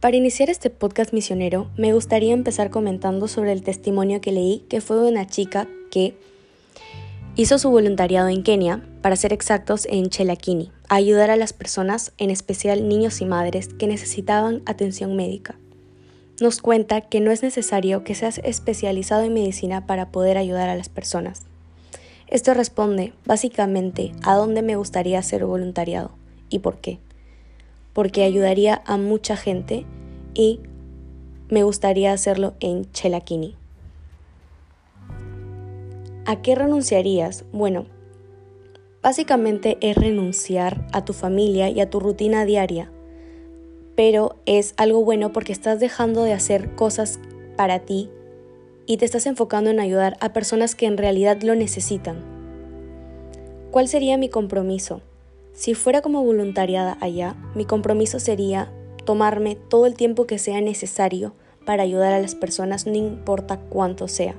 Para iniciar este podcast misionero, me gustaría empezar comentando sobre el testimonio que leí, que fue de una chica que hizo su voluntariado en Kenia, para ser exactos en Chelakini, a ayudar a las personas, en especial niños y madres, que necesitaban atención médica. Nos cuenta que no es necesario que seas especializado en medicina para poder ayudar a las personas. Esto responde básicamente a dónde me gustaría hacer voluntariado y por qué porque ayudaría a mucha gente y me gustaría hacerlo en Chelakini. ¿A qué renunciarías? Bueno, básicamente es renunciar a tu familia y a tu rutina diaria, pero es algo bueno porque estás dejando de hacer cosas para ti y te estás enfocando en ayudar a personas que en realidad lo necesitan. ¿Cuál sería mi compromiso? Si fuera como voluntariada allá, mi compromiso sería tomarme todo el tiempo que sea necesario para ayudar a las personas, no importa cuánto sea.